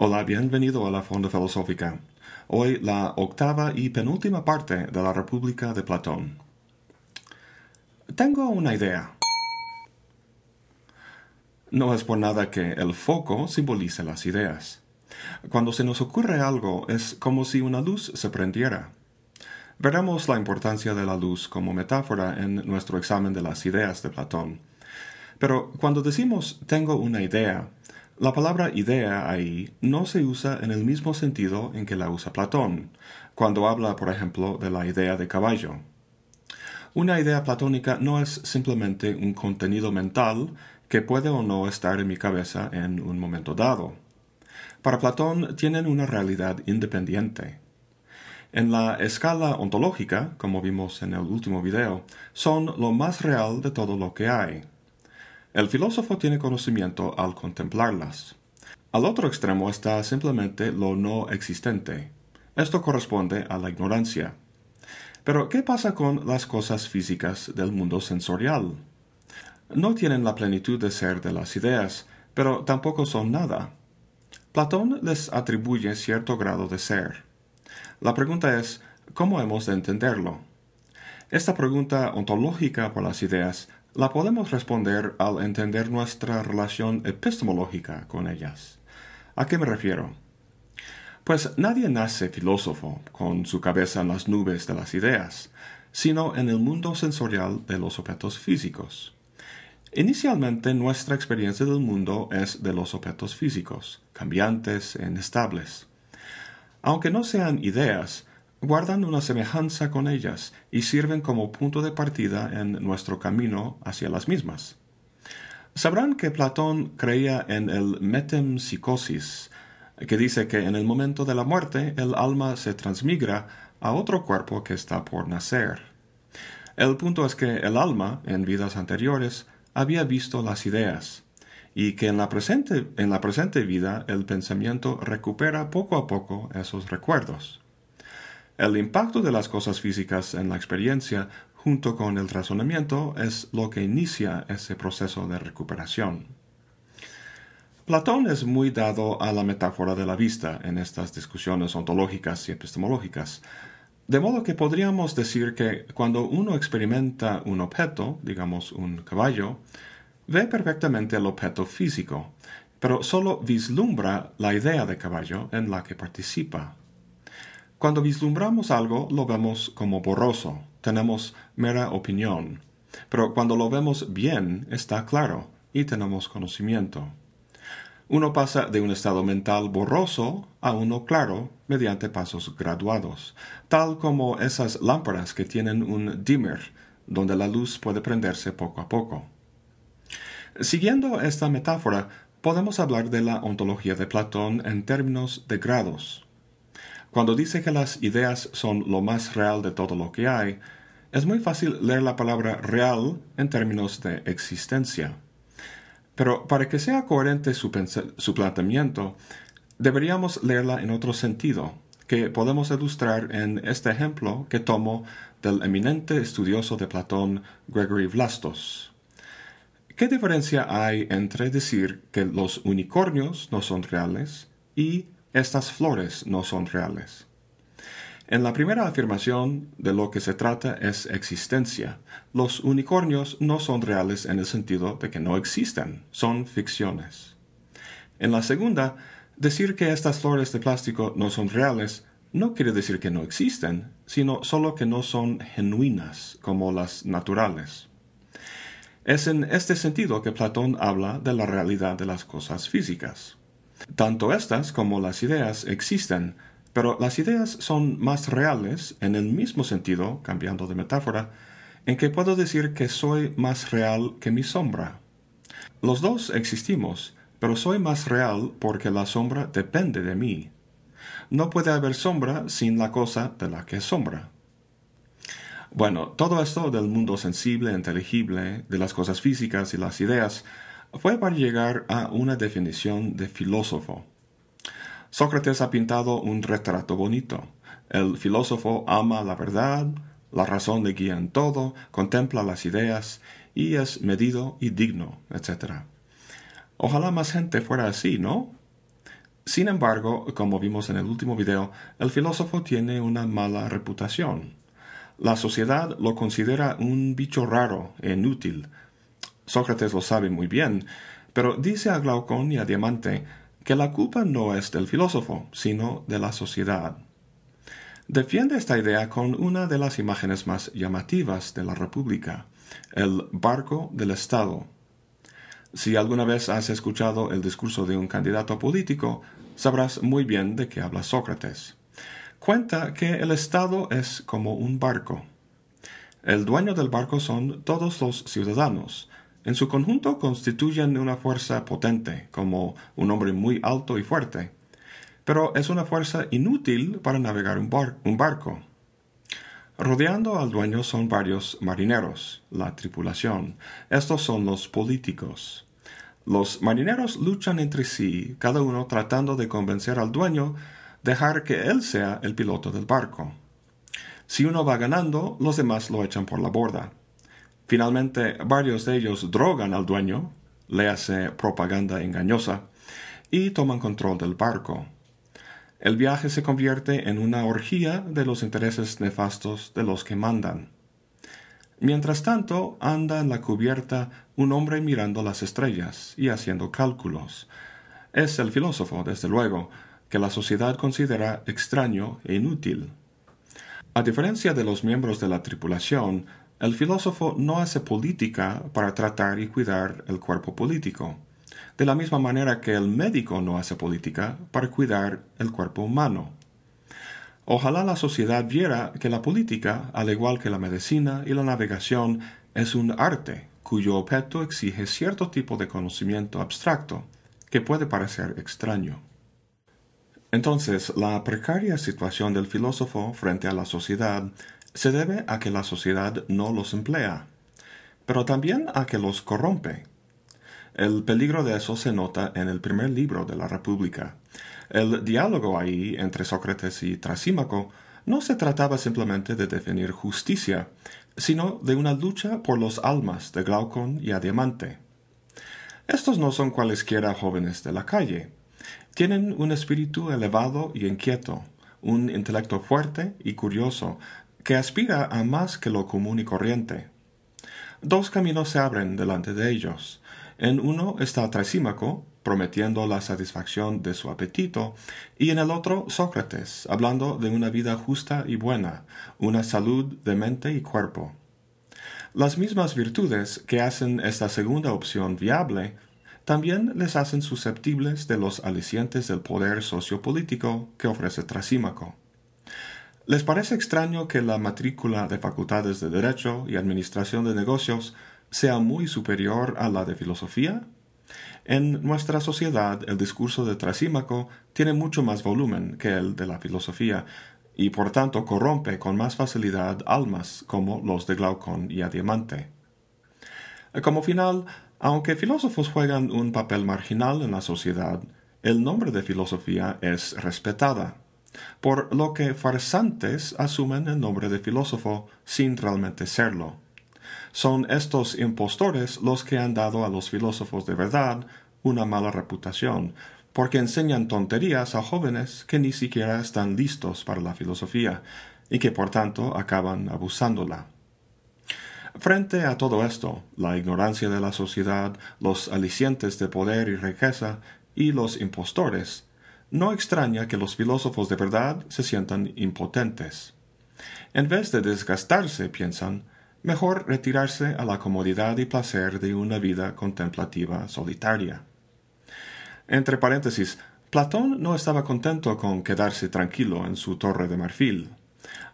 Hola, bienvenido a la Fonda Filosófica. Hoy la octava y penúltima parte de la República de Platón. Tengo una idea. No es por nada que el foco simbolice las ideas. Cuando se nos ocurre algo es como si una luz se prendiera. Veremos la importancia de la luz como metáfora en nuestro examen de las ideas de Platón. Pero cuando decimos tengo una idea, la palabra idea ahí no se usa en el mismo sentido en que la usa Platón, cuando habla, por ejemplo, de la idea de caballo. Una idea platónica no es simplemente un contenido mental que puede o no estar en mi cabeza en un momento dado. Para Platón tienen una realidad independiente. En la escala ontológica, como vimos en el último video, son lo más real de todo lo que hay. El filósofo tiene conocimiento al contemplarlas. Al otro extremo está simplemente lo no existente. Esto corresponde a la ignorancia. Pero, ¿qué pasa con las cosas físicas del mundo sensorial? No tienen la plenitud de ser de las ideas, pero tampoco son nada. Platón les atribuye cierto grado de ser. La pregunta es, ¿cómo hemos de entenderlo? Esta pregunta ontológica por las ideas la podemos responder al entender nuestra relación epistemológica con ellas. ¿A qué me refiero? Pues nadie nace filósofo con su cabeza en las nubes de las ideas, sino en el mundo sensorial de los objetos físicos. Inicialmente nuestra experiencia del mundo es de los objetos físicos, cambiantes e inestables. Aunque no sean ideas, guardan una semejanza con ellas y sirven como punto de partida en nuestro camino hacia las mismas. Sabrán que Platón creía en el metempsicosis, que dice que en el momento de la muerte el alma se transmigra a otro cuerpo que está por nacer. El punto es que el alma, en vidas anteriores, había visto las ideas, y que en la presente, en la presente vida el pensamiento recupera poco a poco esos recuerdos. El impacto de las cosas físicas en la experiencia junto con el razonamiento es lo que inicia ese proceso de recuperación. Platón es muy dado a la metáfora de la vista en estas discusiones ontológicas y epistemológicas, de modo que podríamos decir que cuando uno experimenta un objeto, digamos un caballo, ve perfectamente el objeto físico, pero solo vislumbra la idea de caballo en la que participa. Cuando vislumbramos algo lo vemos como borroso, tenemos mera opinión, pero cuando lo vemos bien está claro y tenemos conocimiento. Uno pasa de un estado mental borroso a uno claro mediante pasos graduados, tal como esas lámparas que tienen un dimmer, donde la luz puede prenderse poco a poco. Siguiendo esta metáfora, podemos hablar de la ontología de Platón en términos de grados. Cuando dice que las ideas son lo más real de todo lo que hay, es muy fácil leer la palabra real en términos de existencia. Pero para que sea coherente su, su planteamiento, deberíamos leerla en otro sentido, que podemos ilustrar en este ejemplo que tomo del eminente estudioso de Platón Gregory Vlastos. ¿Qué diferencia hay entre decir que los unicornios no son reales y estas flores no son reales. En la primera afirmación de lo que se trata es existencia. Los unicornios no son reales en el sentido de que no existen, son ficciones. En la segunda, decir que estas flores de plástico no son reales no quiere decir que no existen, sino solo que no son genuinas como las naturales. Es en este sentido que Platón habla de la realidad de las cosas físicas. Tanto estas como las ideas existen, pero las ideas son más reales en el mismo sentido, cambiando de metáfora, en que puedo decir que soy más real que mi sombra. Los dos existimos, pero soy más real porque la sombra depende de mí. No puede haber sombra sin la cosa de la que es sombra. Bueno, todo esto del mundo sensible, inteligible, de las cosas físicas y las ideas, fue para llegar a una definición de filósofo. Sócrates ha pintado un retrato bonito. El filósofo ama la verdad, la razón le guía en todo, contempla las ideas y es medido y digno, etc. Ojalá más gente fuera así, ¿no? Sin embargo, como vimos en el último video, el filósofo tiene una mala reputación. La sociedad lo considera un bicho raro e inútil. Sócrates lo sabe muy bien, pero dice a Glaucón y a Diamante que la culpa no es del filósofo, sino de la sociedad. Defiende esta idea con una de las imágenes más llamativas de la República, el barco del Estado. Si alguna vez has escuchado el discurso de un candidato político, sabrás muy bien de qué habla Sócrates. Cuenta que el Estado es como un barco. El dueño del barco son todos los ciudadanos. En su conjunto constituyen una fuerza potente, como un hombre muy alto y fuerte. Pero es una fuerza inútil para navegar un, barco. Rodeando al dueño son varios marineros, la tripulación. Estos son los políticos. Los marineros luchan entre sí, cada uno tratando de convencer al dueño dejar que él sea el piloto del barco. Si uno va ganando, los demás lo echan por la borda. Finalmente, varios de ellos drogan al dueño, le hace propaganda engañosa, y toman control del barco el viaje se convierte en una orgía de los intereses nefastos de los que mandan. Mientras tanto, anda en la cubierta un hombre mirando las estrellas y haciendo cálculos. Es el filósofo, desde luego, que la sociedad considera extraño e inútil. A diferencia de los miembros de la tripulación, el filósofo no hace política para tratar y cuidar el cuerpo político de la misma manera que el médico no hace política para cuidar el cuerpo humano. Ojalá la sociedad viera que la política, al igual que la medicina y la navegación, es un arte cuyo objeto exige cierto tipo de conocimiento abstracto, que puede parecer extraño. Entonces, la precaria situación del filósofo frente a la sociedad se debe a que la sociedad no los emplea, pero también a que los corrompe el peligro de eso se nota en el primer libro de la República. El diálogo ahí entre Sócrates y Trasímaco no se trataba simplemente de definir justicia, sino de una lucha por los almas de Glaucón y Adiamante. Estos no son cualesquiera jóvenes de la calle. Tienen un espíritu elevado y inquieto, un intelecto fuerte y curioso, que aspira a más que lo común y corriente. Dos caminos se abren delante de ellos, en uno está Trasímaco, prometiendo la satisfacción de su apetito, y en el otro Sócrates, hablando de una vida justa y buena, una salud de mente y cuerpo. Las mismas virtudes que hacen esta segunda opción viable también les hacen susceptibles de los alicientes del poder sociopolítico que ofrece Trasímaco. ¿Les parece extraño que la matrícula de facultades de Derecho y Administración de Negocios sea muy superior a la de filosofía? En nuestra sociedad el discurso de Trasímaco tiene mucho más volumen que el de la filosofía, y por tanto corrompe con más facilidad almas como los de Glaucón y Adiamante. Como final, aunque filósofos juegan un papel marginal en la sociedad, el nombre de filosofía es respetada, por lo que farsantes asumen el nombre de filósofo sin realmente serlo. Son estos impostores los que han dado a los filósofos de verdad una mala reputación, porque enseñan tonterías a jóvenes que ni siquiera están listos para la filosofía y que por tanto acaban abusándola. Frente a todo esto, la ignorancia de la sociedad, los alicientes de poder y riqueza y los impostores, no extraña que los filósofos de verdad se sientan impotentes. En vez de desgastarse, piensan, mejor retirarse a la comodidad y placer de una vida contemplativa solitaria. Entre paréntesis, Platón no estaba contento con quedarse tranquilo en su torre de marfil.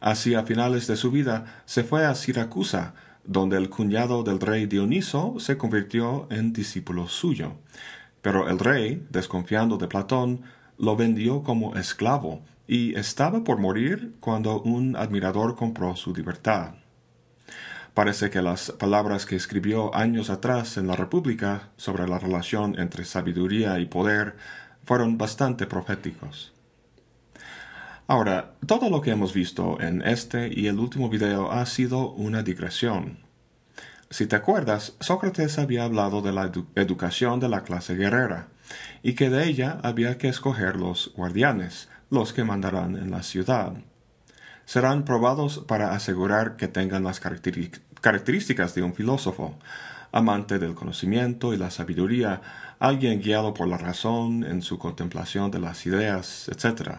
Hacia finales de su vida se fue a Siracusa, donde el cuñado del rey Dioniso se convirtió en discípulo suyo. Pero el rey, desconfiando de Platón, lo vendió como esclavo y estaba por morir cuando un admirador compró su libertad. Parece que las palabras que escribió años atrás en la República sobre la relación entre sabiduría y poder fueron bastante proféticos. Ahora, todo lo que hemos visto en este y el último video ha sido una digresión. Si te acuerdas, Sócrates había hablado de la educación de la clase guerrera, y que de ella había que escoger los guardianes, los que mandarán en la ciudad. Serán probados para asegurar que tengan las características de un filósofo, amante del conocimiento y la sabiduría, alguien guiado por la razón en su contemplación de las ideas, etc.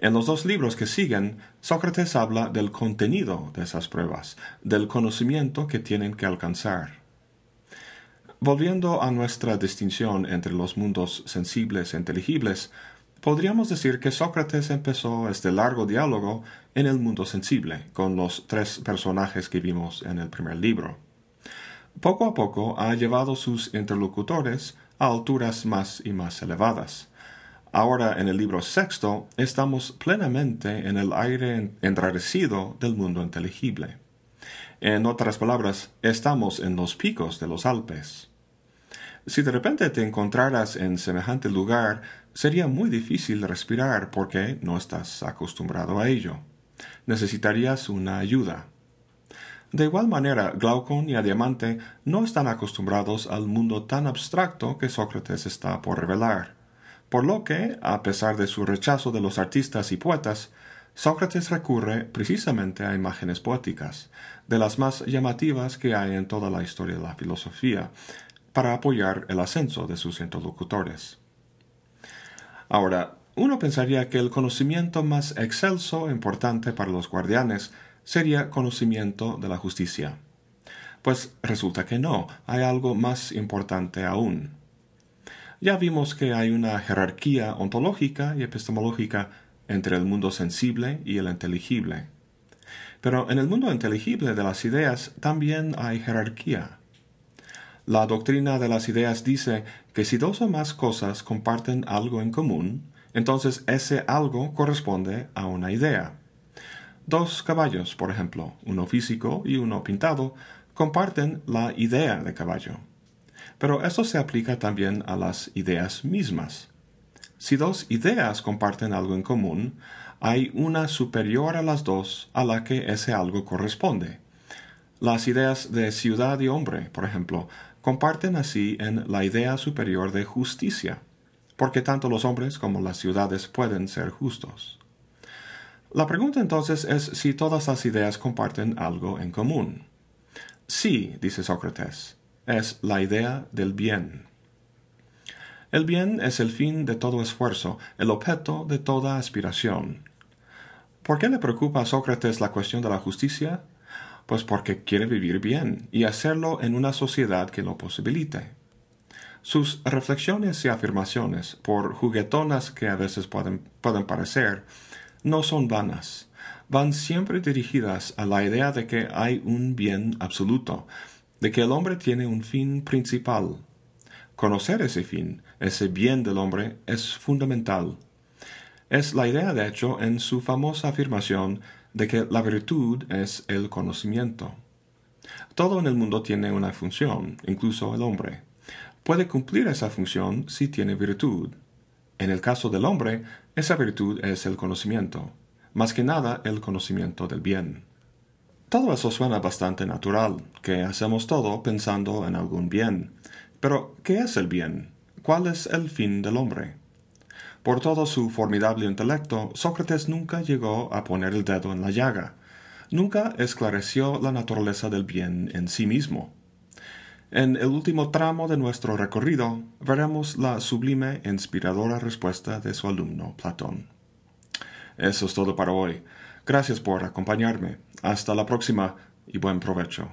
En los dos libros que siguen, Sócrates habla del contenido de esas pruebas, del conocimiento que tienen que alcanzar. Volviendo a nuestra distinción entre los mundos sensibles e inteligibles, podríamos decir que Sócrates empezó este largo diálogo en el mundo sensible, con los tres personajes que vimos en el primer libro. Poco a poco ha llevado sus interlocutores a alturas más y más elevadas. Ahora en el libro sexto estamos plenamente en el aire enrarecido del mundo inteligible. En otras palabras, estamos en los picos de los Alpes. Si de repente te encontraras en semejante lugar, sería muy difícil respirar porque no estás acostumbrado a ello. Necesitarías una ayuda. De igual manera, Glaucon y Adiamante no están acostumbrados al mundo tan abstracto que Sócrates está por revelar. Por lo que, a pesar de su rechazo de los artistas y poetas, Sócrates recurre precisamente a imágenes poéticas, de las más llamativas que hay en toda la historia de la filosofía, para apoyar el ascenso de sus interlocutores. Ahora, uno pensaría que el conocimiento más excelso e importante para los guardianes sería conocimiento de la justicia. Pues resulta que no, hay algo más importante aún. Ya vimos que hay una jerarquía ontológica y epistemológica entre el mundo sensible y el inteligible. Pero en el mundo inteligible de las ideas también hay jerarquía. La doctrina de las ideas dice que si dos o más cosas comparten algo en común, entonces ese algo corresponde a una idea. Dos caballos, por ejemplo, uno físico y uno pintado, comparten la idea de caballo. Pero eso se aplica también a las ideas mismas. Si dos ideas comparten algo en común, hay una superior a las dos a la que ese algo corresponde. Las ideas de ciudad y hombre, por ejemplo, comparten así en la idea superior de justicia, porque tanto los hombres como las ciudades pueden ser justos. La pregunta entonces es si todas las ideas comparten algo en común. Sí, dice Sócrates, es la idea del bien. El bien es el fin de todo esfuerzo, el objeto de toda aspiración. ¿Por qué le preocupa a Sócrates la cuestión de la justicia? Pues porque quiere vivir bien y hacerlo en una sociedad que lo posibilite. Sus reflexiones y afirmaciones, por juguetonas que a veces pueden, pueden parecer, no son vanas, van siempre dirigidas a la idea de que hay un bien absoluto, de que el hombre tiene un fin principal. Conocer ese fin, ese bien del hombre, es fundamental. Es la idea, de hecho, en su famosa afirmación de que la virtud es el conocimiento. Todo en el mundo tiene una función, incluso el hombre. Puede cumplir esa función si tiene virtud. En el caso del hombre, esa virtud es el conocimiento, más que nada el conocimiento del bien. Todo eso suena bastante natural, que hacemos todo pensando en algún bien. Pero, ¿qué es el bien? ¿Cuál es el fin del hombre? Por todo su formidable intelecto, Sócrates nunca llegó a poner el dedo en la llaga. Nunca esclareció la naturaleza del bien en sí mismo. En el último tramo de nuestro recorrido veremos la sublime e inspiradora respuesta de su alumno Platón. Eso es todo para hoy. Gracias por acompañarme. Hasta la próxima y buen provecho.